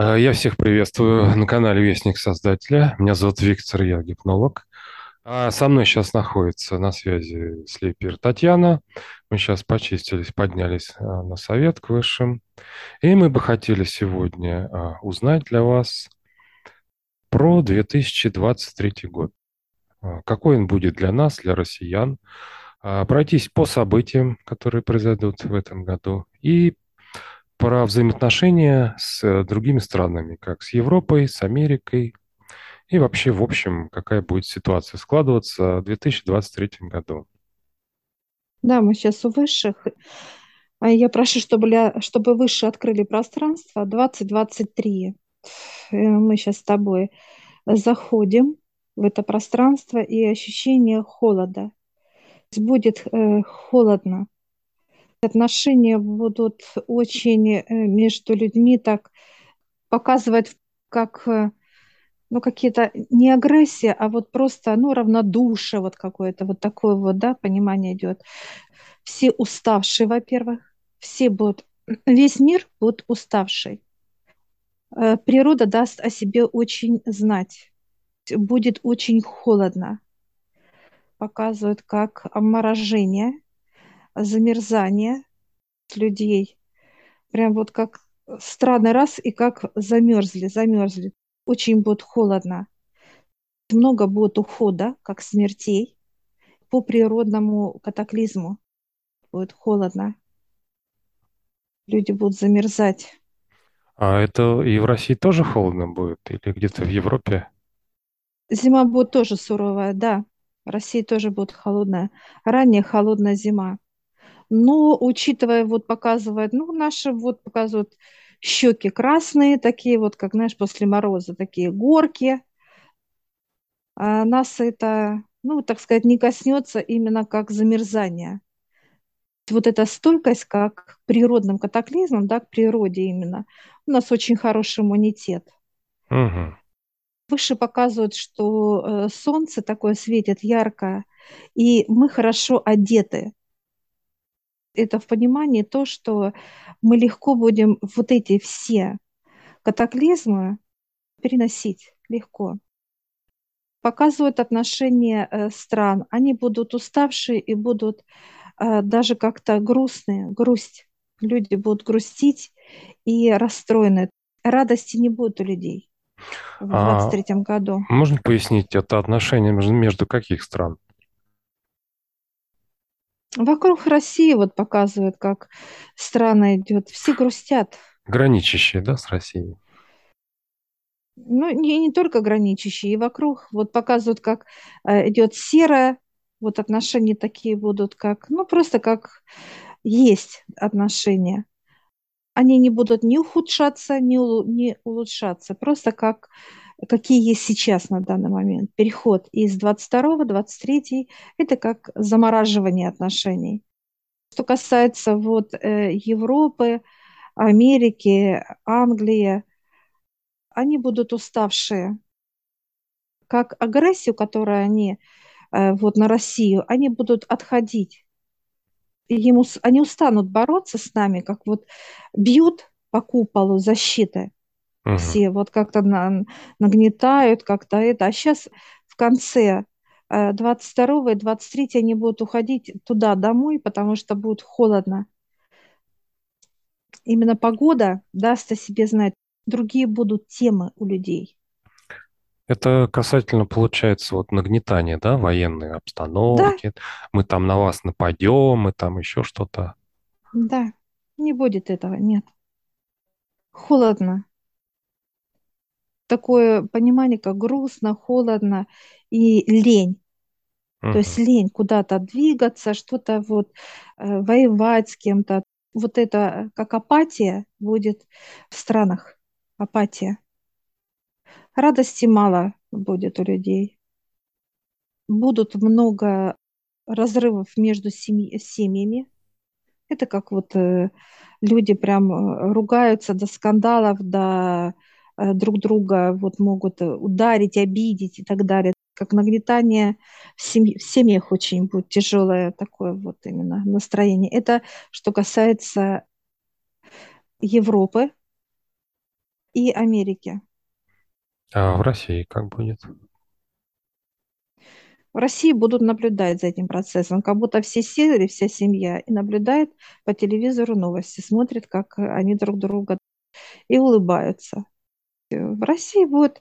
А, Я всех приветствую на канале Вестник Создателя. Меня зовут Виктор, я гипнолог. А со мной сейчас находится на связи слепер Татьяна. Мы сейчас почистились, поднялись а, на совет к высшим. И мы бы хотели сегодня а, узнать для вас про 2023 год. Какой он будет для нас, для россиян. Пройтись по событиям, которые произойдут в этом году. И про взаимоотношения с э, другими странами, как с Европой, с Америкой, и вообще, в общем, какая будет ситуация складываться в 2023 году. Да, мы сейчас у высших. А Я прошу, чтобы, ля- чтобы выше открыли пространство 2023. Э, Мы сейчас с тобой заходим в это пространство и ощущение холода. Будет э, холодно. Отношения будут очень э, между людьми так показывать, как э, ну, какие-то не агрессия, а вот просто, ну, равнодушие вот какое-то, вот такое вот, да, понимание идет. Все уставшие, во-первых, все будут, весь мир будет уставший. Э, Природа даст о себе очень знать. Будет очень холодно. Показывают как обморожение, замерзание людей. Прям вот как странный раз и как замерзли, замерзли. Очень будет холодно. Много будет ухода, как смертей, по природному катаклизму. Будет холодно. Люди будут замерзать. А это и в России тоже холодно будет? Или где-то в Европе? Зима будет тоже суровая, да. В России тоже будет холодная. Ранняя холодная зима. Но, учитывая, вот показывает, ну, наши вот показывают щеки красные, такие вот, как, знаешь, после мороза, такие горки. А нас это, ну, так сказать, не коснется именно как замерзание. Вот эта стойкость как к природным катаклизмам, да, к природе именно, у нас очень хороший иммунитет. Угу. Выше показывают, что э, солнце такое светит ярко, и мы хорошо одеты. Это в понимании то, что мы легко будем вот эти все катаклизмы переносить легко. Показывают отношения э, стран. Они будут уставшие и будут э, даже как-то грустные, грусть. Люди будут грустить и расстроены. Радости не будет у людей в А 23 году. можно пояснить, это отношения между, между каких стран? Вокруг России вот показывают, как страна идет. Все грустят. Граничащие, да, с Россией? Ну, не, не только граничащие, и вокруг вот показывают, как э, идет серая, вот отношения такие будут, как, ну, просто как есть отношения. Они не будут ни ухудшаться, ни, улу- ни улучшаться, просто как какие есть сейчас на данный момент. Переход из 22 23 это как замораживание отношений. Что касается вот э, Европы, Америки, Англии, они будут уставшие. Как агрессию, которую они э, вот на Россию, они будут отходить. Ему, они устанут бороться с нами, как вот бьют по куполу защиты Угу. все, вот как-то на- нагнетают, как-то это. А сейчас в конце э, 22 и 23 они будут уходить туда, домой, потому что будет холодно. Именно погода даст о себе знать. Другие будут темы у людей. Это касательно, получается, вот нагнетания, да, военной Да, обстановки. Мы там на вас нападем, мы там еще что-то. да, не будет этого, нет. Холодно. Такое понимание, как грустно, холодно и лень. То есть лень куда-то двигаться, что-то вот э, воевать с кем-то. Вот это как апатия будет в странах. Апатия. Радости мало будет у людей. Будут много разрывов между семьи- семьями. Это как вот э, люди прям э, ругаются до скандалов, до э, друг друга вот могут э, ударить, обидеть и так далее. Как нагнетание в, семь- в семьях очень будет тяжелое такое вот именно настроение. Это что касается Европы. и Америки. А в России как будет? В России будут наблюдать за этим процессом, как будто все сели, вся семья, и наблюдает по телевизору новости, смотрит, как они друг друга и улыбаются. В России будет,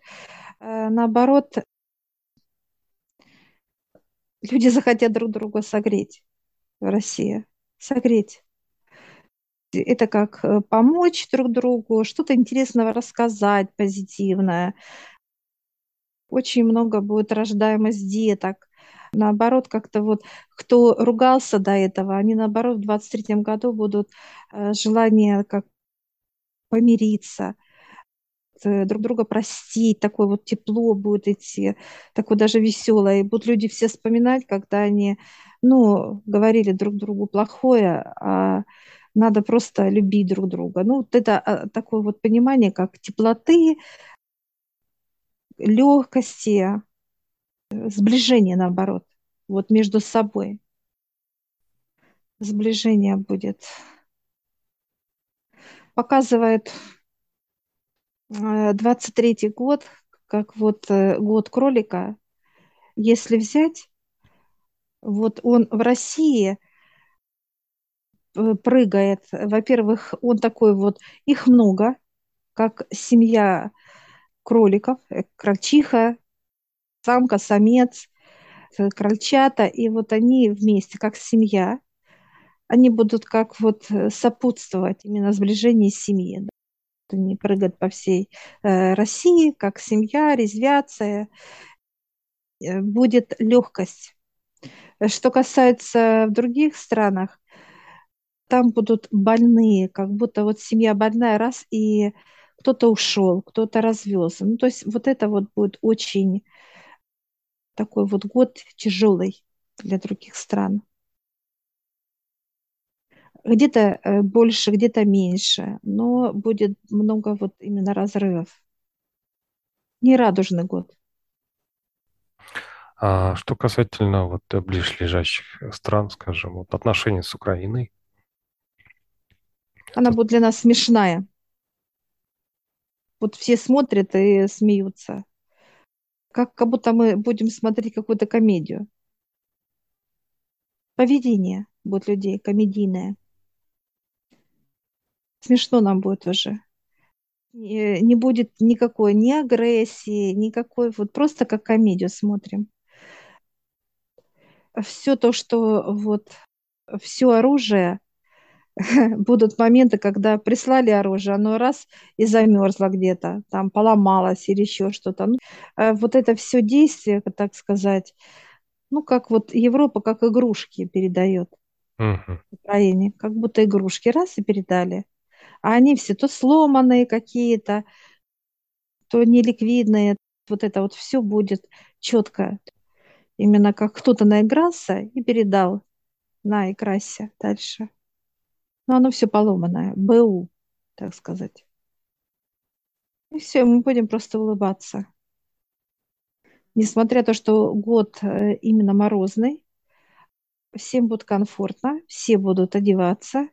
э, наоборот, люди захотят друг друга согреть в России, согреть. Это как э, помочь друг другу, что-то интересного рассказать, позитивное. Очень много будет рождаемость деток. Наоборот, как-то вот кто ругался до этого, они наоборот в 23 году будут э, желание как помириться, друг друга простить, такое вот тепло будет идти, такое даже веселое. И будут люди все вспоминать, когда они, ну, говорили друг другу плохое, а надо просто любить друг друга. Ну, вот это а, такое вот понимание, как теплоты, легкости, сближение, наоборот, вот между собой. Сближение будет. Показывает 23-й год, как вот э, год кролика. Если взять, вот он в России прыгает. Во-первых, он такой вот, их много, как семья кроликов, э, крольчиха, самка, самец, э, крольчата, и вот они вместе, как семья, они будут как вот э, сопутствовать именно сближению семьи. Они прыгают по всей э, России, как семья, резвятся, э, будет легкость. Что касается в других странах, там будут больные, как будто вот семья больная, раз, и кто-то ушел, кто-то развелся. Ну, то есть вот это вот будет очень такой вот год тяжелый для других стран. Где-то э, больше, где-то меньше, но будет много вот именно разрывов. Нерадужный год. А что касательно вот ближлежащих стран, скажем, вот отношений с Украиной? Она будет для нас смешная. Вот все смотрят и смеются. Как, как будто мы будем смотреть какую-то комедию. Поведение будет людей комедийное. Смешно нам будет уже. Не, не будет никакой ни агрессии, никакой, вот просто как комедию смотрим. Все то, что вот все оружие будут моменты, когда прислали оружие, оно раз и замерзло где-то, там поломалось или еще что-то. Ну, э, вот это все действие, так сказать, ну, как вот Европа как игрушки передает угу. Украине, как будто игрушки раз и передали. А они все то сломанные какие-то, то неликвидные. Вот это вот все будет четко. Именно как кто-то наигрался и передал на икрасе дальше. Но оно все поломанное. БУ, так сказать. И все, мы будем просто улыбаться. Несмотря на то, что год э, именно морозный, всем будет комфортно, все будут одеваться,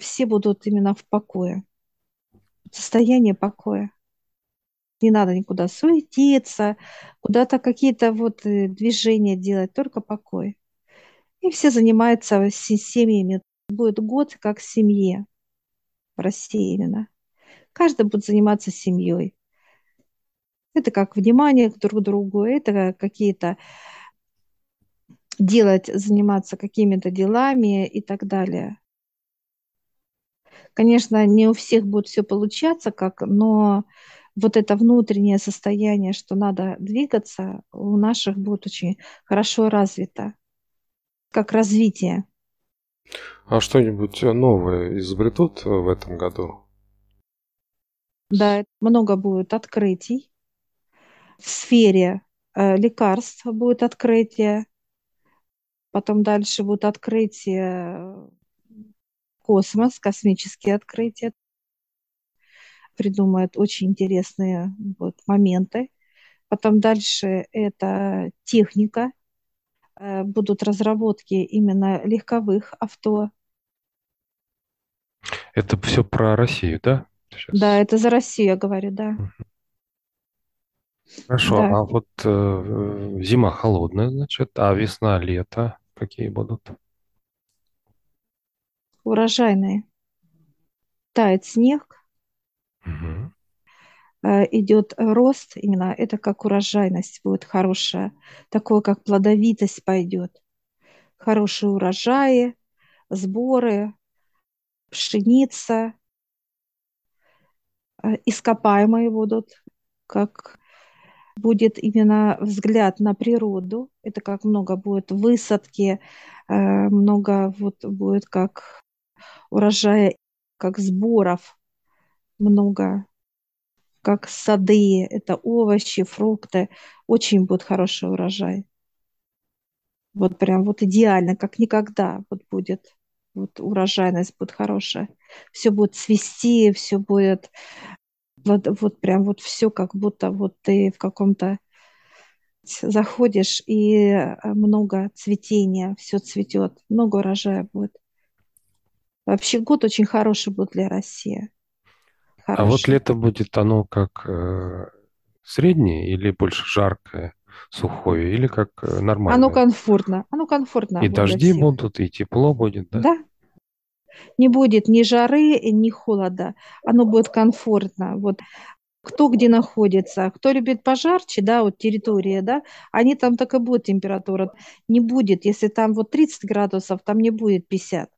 все будут именно в покое. Состояние покоя. Не надо никуда суетиться, куда-то какие-то вот э, движения делать, только покой. И все занимаются семьями будет год как семье в России именно. Каждый будет заниматься семьей. Это как внимание к друг другу, это какие-то делать, заниматься какими-то делами и так далее. Конечно, не у всех будет все получаться, как, но вот это внутреннее состояние, что надо двигаться, у наших будет очень хорошо развито, как развитие. А что-нибудь новое изобретут в этом году? Да, много будет открытий. В сфере э, лекарств будет открытие. Потом дальше будут открытия космос, космические открытия. Придумают очень интересные вот, моменты. Потом дальше это техника, Э, будут разработки именно легковых авто. Это все про Россию, да? Да, сейчас. это за Россию я говорю, да. Хорошо, Да, а вот э, зима холодная, значит, а весна, лето какие будут? Урожайные. Тает снег, э, идет рост, именно это как урожайность будет хорошая, такое как плодовитость пойдет. Хорошие урожаи, сборы, пшеница, э, ископаемые будут, как будет именно взгляд на природу. Это как много будет высадки, э, много вот будет как урожая, как сборов много, как сады, это овощи, фрукты. Очень будет хороший урожай. Вот прям вот идеально, как никогда вот будет. Вот урожайность будет хорошая. Все будет цвести, все будет вот, вот прям вот все как будто вот ты в каком-то заходишь и э, много цветения, все цветет, много урожая будет. Вообще год очень хороший будет для России. А вот Хороший. лето будет оно как э, среднее или больше жаркое, сухое, или как э, Оно нормальное? комфортно, оно комфортно И дожди будут, и тепло будет, да? Да, не будет ни жары, ни холода. Оно будет комфортно. Вот кто где находится, кто любит пожарче, да, вот территория, да, они там так и будет температура. Не будет, если там вот 30 градусов, там не будет 50.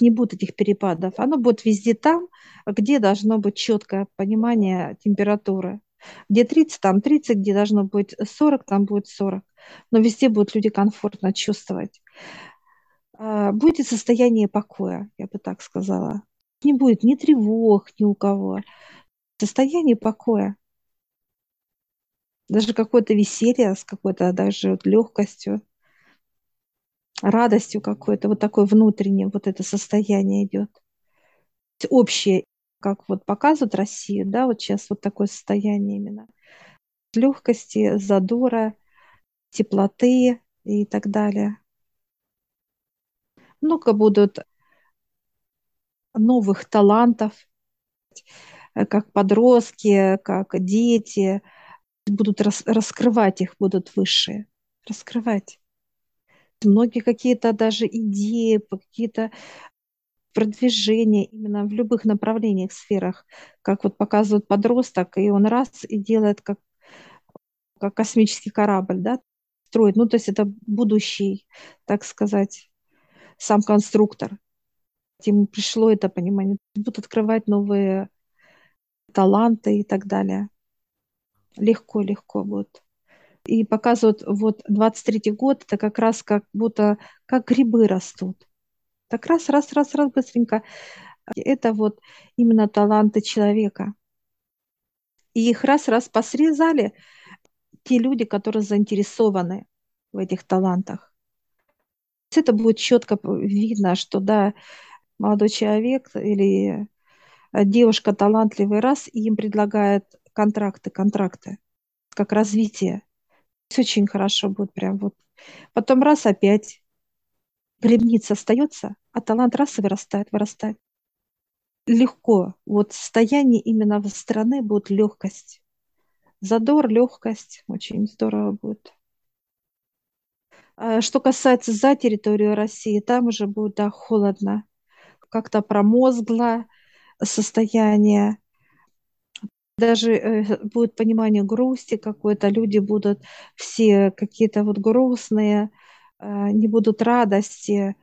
Не будет этих перепадов. Оно будет везде там, где должно быть четкое понимание температуры. Где 30, там 30, где должно быть 40, там будет 40. Но везде будут люди комфортно чувствовать. А, Будет состояние покоя, я бы так сказала. Не будет ни тревог ни у кого. Состояние покоя. Даже какое-то веселье с какой-то даже вот легкостью, радостью какой-то. Вот такое внутреннее вот это состояние идет. Общее, как вот показывают Россию, да, вот сейчас вот такое состояние именно. Легкости, задора, теплоты и так далее. Много будут новых талантов, как подростки, как дети, будут рас- раскрывать их, будут высшие, раскрывать. Многие какие-то даже идеи, какие-то продвижения именно в любых направлениях, сферах, как вот показывает подросток, и он раз и делает как, как космический корабль, да, строит. Ну, то есть это будущий, так сказать, сам конструктор. Ему пришло это понимание. Будут открывать новые таланты и так далее. Легко, легко будет. И показывают, вот 23-й год, это как раз как будто как грибы растут. Так раз, раз, раз, раз, быстренько. Это вот именно таланты человека. И их раз-раз посрезали те люди, которые заинтересованы в этих талантах. Это будет четко видно, что да, молодой человек или девушка талантливый раз, и им предлагают контракты, контракты, как развитие. Очень хорошо будет прям вот. Потом раз опять грибница остается, а талант раз и вырастает, вырастает. Легко. Вот состояние именно в страны будет легкость. Задор, легкость. Очень здорово будет. А Что касается за территорию России, там уже будет да, холодно. Как-то промозгло состояние. Даже э, будет понимание грусти какой-то. Люди будут все какие-то вот грустные, э, не будут радости.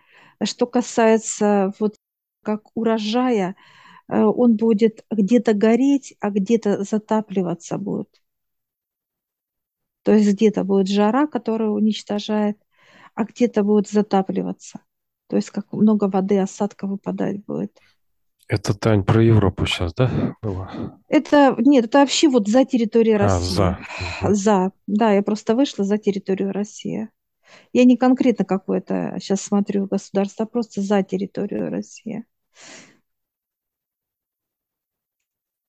Что касается вот как урожая, э, он будет где-то гореть, а где-то затапливаться будет. То есть где-то будет жара, которая уничтожает, а где-то будет затапливаться. То есть как много воды, осадка выпадать будет. Это, Тань, про Европу сейчас, да, было? Это, нет, это вообще вот за территорией А, России. за. Мгм. За. Да, я просто вышла за территорию России. Я не конкретно какое-то сейчас смотрю государство, а просто за территорию России.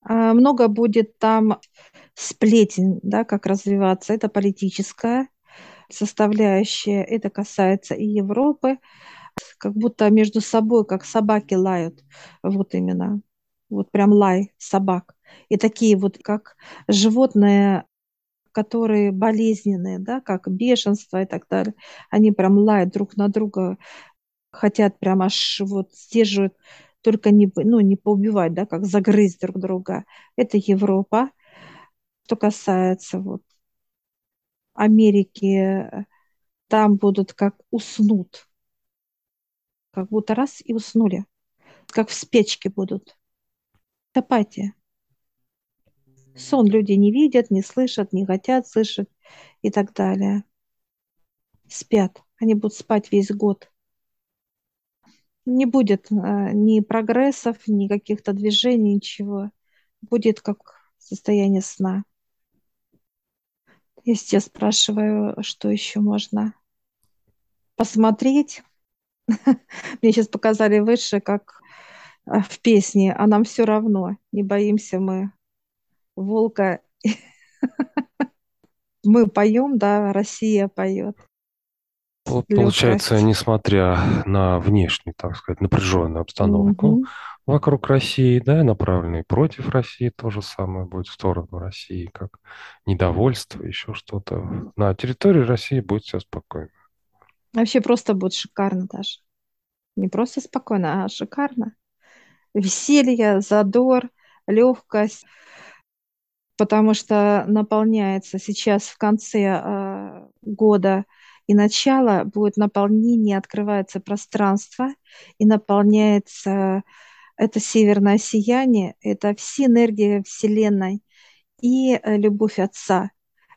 А, Много будет там сплетен, да, как развиваться. Это политическая составляющая. Это касается и Европы. Как будто между собой, как собаки лают. Вот именно. вот прям лай собак. И такие вот, как животные, которые болезненные, да, как бешенство и так далее, они прям лают друг на друга, хотят прям аж вот сдерживают, только не, ну, не поубивать, да, как загрызть друг друга. Это Европа. Что касается вот Америки, там будут как уснут. Как будто раз и уснули. Как в спечке будут. Апатия. Сон люди не видят, не слышат, не хотят слышать и так далее. Спят. Они будут спать весь год. Не будет э, ни прогрессов, ни каких-то движений, ничего. Будет как состояние сна. Я спрашиваю, что еще можно посмотреть. Мне сейчас показали выше, как э, в песне, а нам все равно, не боимся мы волка. Мы поем, да, Россия поет. Получается, Легкость. несмотря на внешнюю, так сказать, напряженную обстановку угу. вокруг России, да, направленные против России, то же самое будет в сторону России, как недовольство, еще что-то. На территории России будет все спокойно. Вообще просто будет шикарно даже. Не просто спокойно, а шикарно. Веселье, задор, легкость потому что наполняется сейчас в конце э, года и начало будет наполнение, открывается пространство и наполняется это северное сияние, это все энергии Вселенной и э, любовь Отца.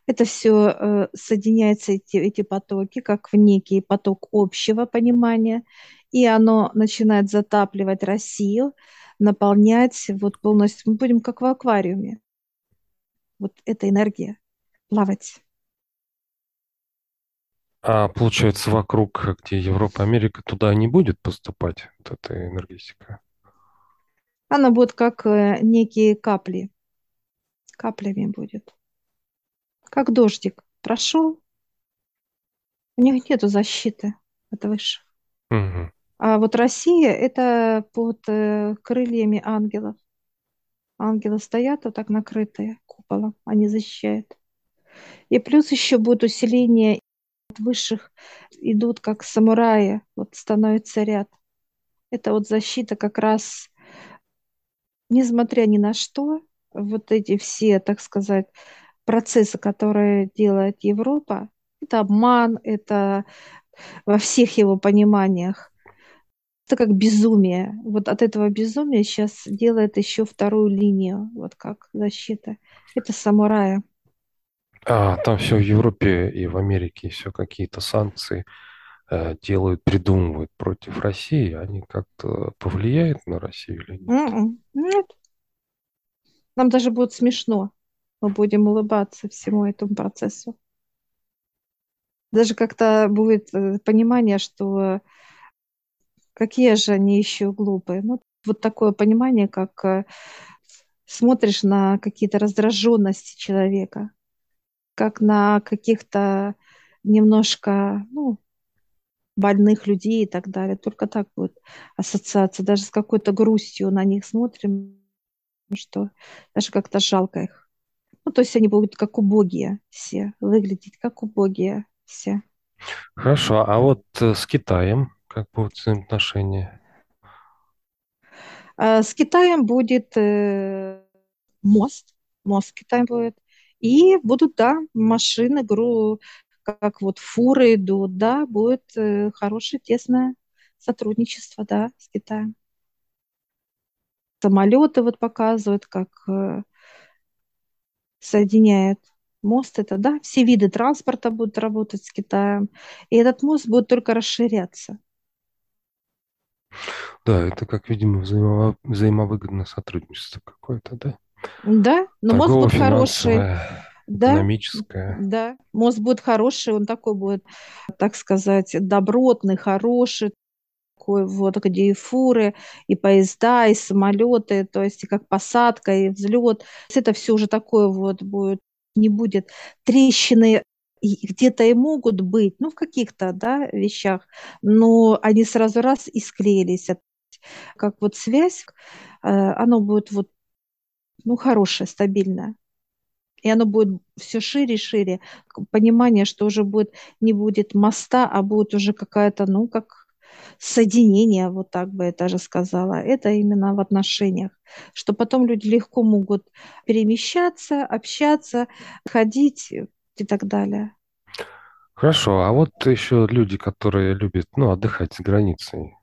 Это все э, соединяется, эти, эти потоки, как в некий поток общего понимания, и оно начинает затапливать Россию, наполнять вот полностью. Мы будем как в аквариуме вот эта энергия плавать. А получается, вокруг, где Европа, Америка, туда не будет поступать вот эта энергетика? Она будет как э, некие капли. Каплями будет. Как дождик. Прошел. У них нету защиты от выше. Угу. А вот Россия это под э, крыльями ангелов. Ангелы стоят вот так накрытые куполом, они защищают. И плюс еще будет усиление от высших, идут как самураи, вот становится ряд. Это вот защита как раз, несмотря ни на что, вот эти все, так сказать, процессы, которые делает Европа, это обман, это во всех его пониманиях это как безумие. Вот от этого безумия сейчас делает еще вторую линию, вот как защита. Это самураи. А, там все в Европе и в Америке все какие-то санкции э, делают, придумывают против России. Они как-то повлияют на Россию или нет? М-м. Нет. Нам даже будет смешно. Мы будем улыбаться всему этому процессу. Даже как-то будет э, понимание, что Какие же они еще глупые? Ну, вот такое понимание, как э, смотришь на какие-то раздраженности человека, как на каких-то немножко, ну, больных людей и так далее. Только так будет ассоциация. Даже с какой-то грустью на них смотрим, что даже как-то жалко их. Ну, то есть они будут как убогие все, выглядеть как убогие все. Хорошо, а вот э, с Китаем как будут взаимоотношения? А, с Китаем будет э, мост, мост с Китаем будет. И будут, да, машины, гру, как вот фуры идут, да, будет э, хорошее тесное сотрудничество, да, с Китаем. Самолеты вот показывают, как э, соединяет мост. Это, да, все виды транспорта будут работать с Китаем. И этот мост будет только расширяться. Да, это как, видимо, взаимо... взаимовыгодное сотрудничество какое-то, да? Да, но мост будет хороший. Да, экономическое. Да, мост будет хороший, он такой будет, так сказать, добротный, хороший, вот, где и фуры, и поезда, и самолеты, то есть и как посадка, и взлет. Это все уже такое вот будет, не будет трещины где-то и могут быть, ну, в каких-то, да, вещах, но они сразу раз и склеились. как вот связь, э, оно будет вот, ну, хорошее, стабильное. И оно будет все шире и шире. Понимание, что уже будет, не будет моста, а будет уже какая-то, ну, как соединение, вот так бы я даже сказала. Это именно в отношениях. Что потом люди легко могут перемещаться, общаться, ходить и так далее. Хорошо, а вот еще люди, которые любят, ну, отдыхать за границей.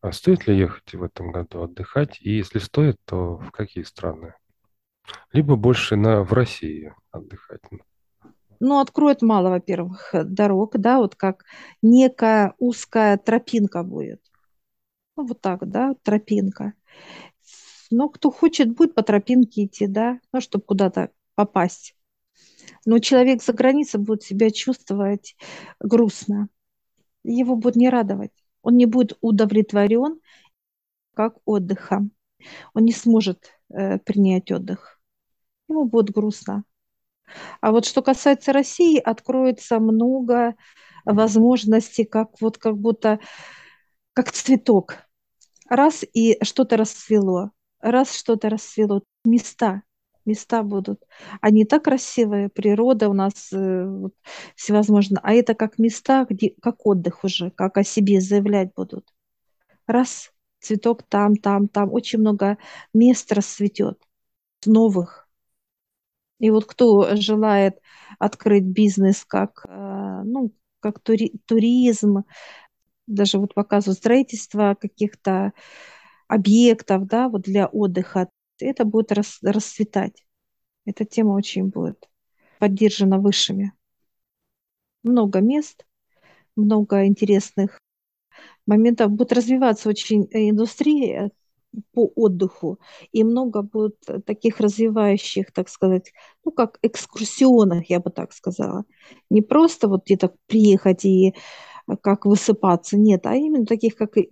А стоит ли ехать в этом году отдыхать? И если стоит, то в какие страны? Либо больше на, в России отдыхать. Ну, откроет мало, во-первых, дорог, да, вот как некая узкая тропинка будет. Ну, вот так, да, тропинка. Но кто хочет, будет по тропинке идти, да, ну, чтобы куда-то попасть. Но человек за границей будет себя чувствовать грустно. Его будет не радовать. Он не будет удовлетворен как отдыхом. Он не сможет э, принять отдых. Ему будет грустно. А вот что касается России, откроется много возможностей, как вот как будто как цветок. Раз и что-то расцвело, раз что-то расцвело. Места, места будут. Они так красивые, природа у нас э, вот, всевозможно. А это как места, где, как отдых уже, как о себе заявлять будут. Раз, цветок там, там, там. Очень много мест расцветет, новых. И вот кто желает открыть бизнес как, э, ну, как тури, туризм, даже вот показывают строительство каких-то объектов, да, вот для отдыха, это будет рас, расцветать. Эта тема очень будет поддержана высшими. Много мест, много интересных моментов. Будет развиваться очень индустрия по отдыху, и много будет таких развивающих, так сказать, ну, как экскурсионных, я бы так сказала. Не просто вот где-то приехать и как высыпаться, нет, а именно таких, как и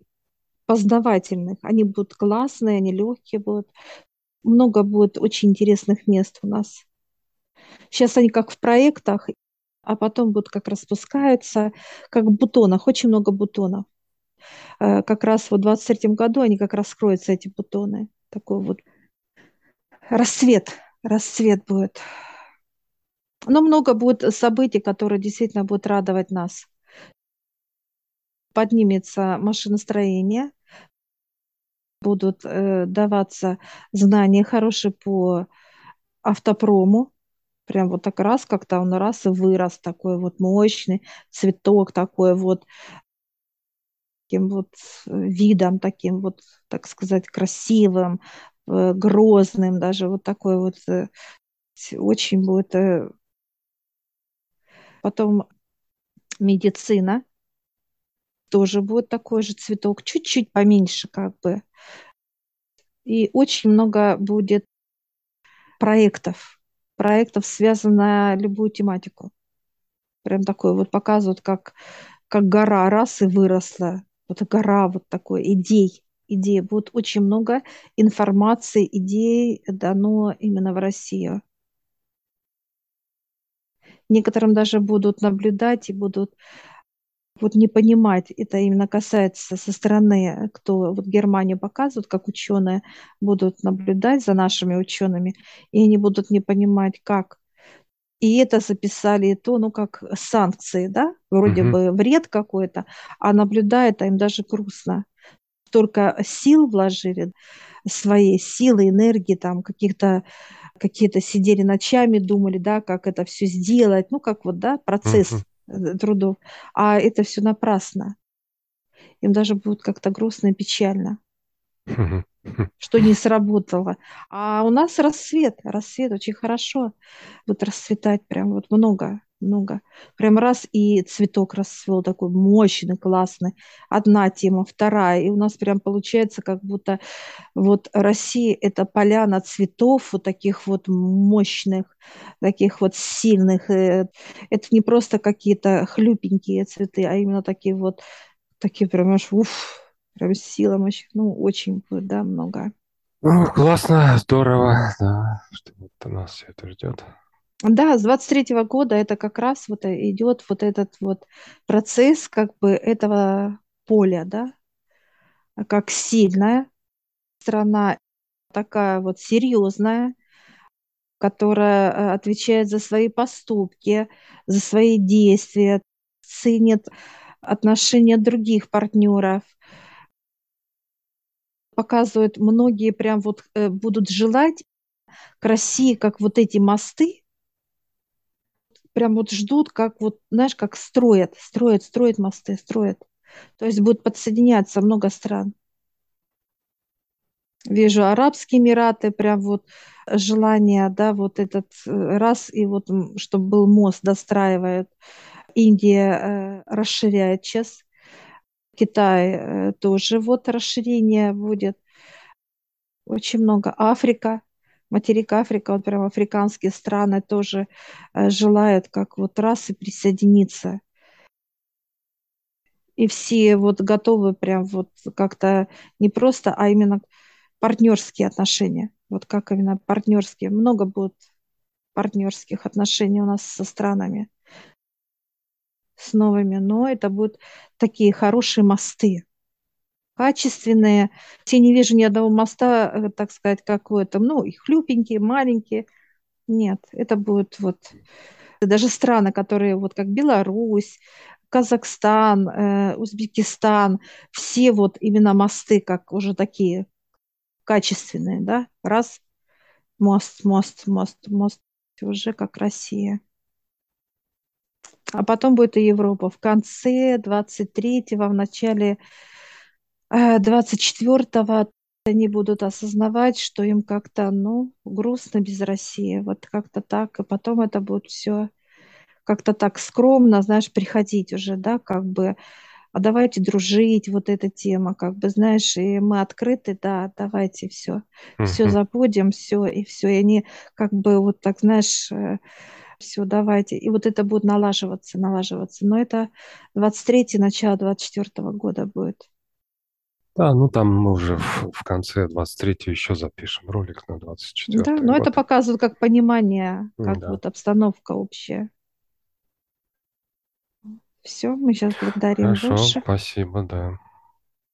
познавательных. Они будут классные, они легкие будут. Много будет очень интересных мест у нас. Сейчас они как в проектах, а потом будут как распускаются, как в бутонах, очень много бутонов. Э, как раз вот в 23 году они как раскроются, эти бутоны. Такой вот рассвет, рассвет будет. Но много будет событий, которые действительно будут радовать нас. Поднимется машиностроение, будут э, даваться знания хорошие по автопрому. Прям вот так раз как-то он раз и вырос такой вот мощный цветок такой вот таким вот э, видом, таким вот, так сказать, красивым, э, грозным, даже вот такой вот э, очень будет. Потом медицина тоже будет такой же цветок, чуть-чуть поменьше как бы. И очень много будет проектов, проектов, связанных на любую тематику. Прям такой вот показывают, как, как гора раз и выросла вот гора вот такой идей, идей. Будет очень много информации, идей дано именно в Россию. Некоторым даже будут наблюдать и будут вот не понимать, это именно касается со стороны, кто вот Германию показывают, как ученые будут наблюдать за нашими учеными, и они будут не понимать, как и это записали и то, ну, как санкции, да, вроде угу. бы вред какой-то, а наблюдает, а им даже грустно. Только сил вложили, своей силы, энергии, там, каких-то какие-то сидели ночами, думали, да, как это все сделать, ну, как вот, да, процесс угу. трудов, а это все напрасно. Им даже будет как-то грустно и печально. Угу что не сработало. А у нас рассвет, рассвет очень хорошо. Вот расцветать прям вот много, много. Прям раз и цветок расцвел такой мощный, классный. Одна тема, вторая. И у нас прям получается, как будто вот Россия – это поляна цветов вот таких вот мощных, таких вот сильных. Э, это не просто какие-то хлюпенькие цветы, а именно такие вот, такие прям аж уф, прям сила мощь, ну, очень будет, да, много. Ну, классно, здорово, да, что вот нас все это ждет. Да, с 23 -го года это как раз вот идет вот этот вот процесс как бы этого поля, да, как сильная страна, такая вот серьезная, которая э, отвечает за свои поступки, за свои действия, ценит отношения других партнеров, показывает, многие прям вот э, будут желать к России, как вот эти мосты, прям вот ждут, как вот, знаешь, как строят, строят, строят мосты, строят. То есть будет подсоединяться много стран. Вижу Арабские Эмираты, прям вот желание, да, вот этот э, раз, и вот, чтобы был мост, достраивают. Индия э, расширяет сейчас. Китай э, тоже вот расширение будет. Очень много. Африка, материк Африка, вот прям африканские страны тоже э, желают как вот раз и присоединиться. И все вот готовы прям вот как-то не просто, а именно партнерские отношения. Вот как именно партнерские. Много будет партнерских отношений у нас со странами, с новыми, но это будут такие хорошие мосты, качественные. Я не вижу ни одного моста, э, так сказать, какой-то, ну, и хлюпенькие, маленькие. Нет, это будут вот даже страны, которые вот как Беларусь, Казахстан, э, Узбекистан, все вот именно мосты, как уже такие качественные, да, раз, мост, мост, мост, мост, уже как Россия. А потом будет и Европа. В конце 23-го, в начале 24-го э, они будут осознавать, что им как-то, ну, грустно без России. Вот как-то так. И потом это будет все как-то так скромно, знаешь, приходить уже, да, как бы а давайте дружить, вот эта тема, как бы, знаешь, и мы открыты, да, давайте все, все забудем, все, и все, и они как бы вот так, знаешь, э, все, давайте, и вот это будет налаживаться, налаживаться, но это 23 начало 24 года будет. Да, ну там мы уже в, в конце 23 еще запишем ролик на 24 Да, но год. это показывает как понимание, как Да. вот обстановка общая. Все, мы сейчас благодарим Хорошо, больше. спасибо, да.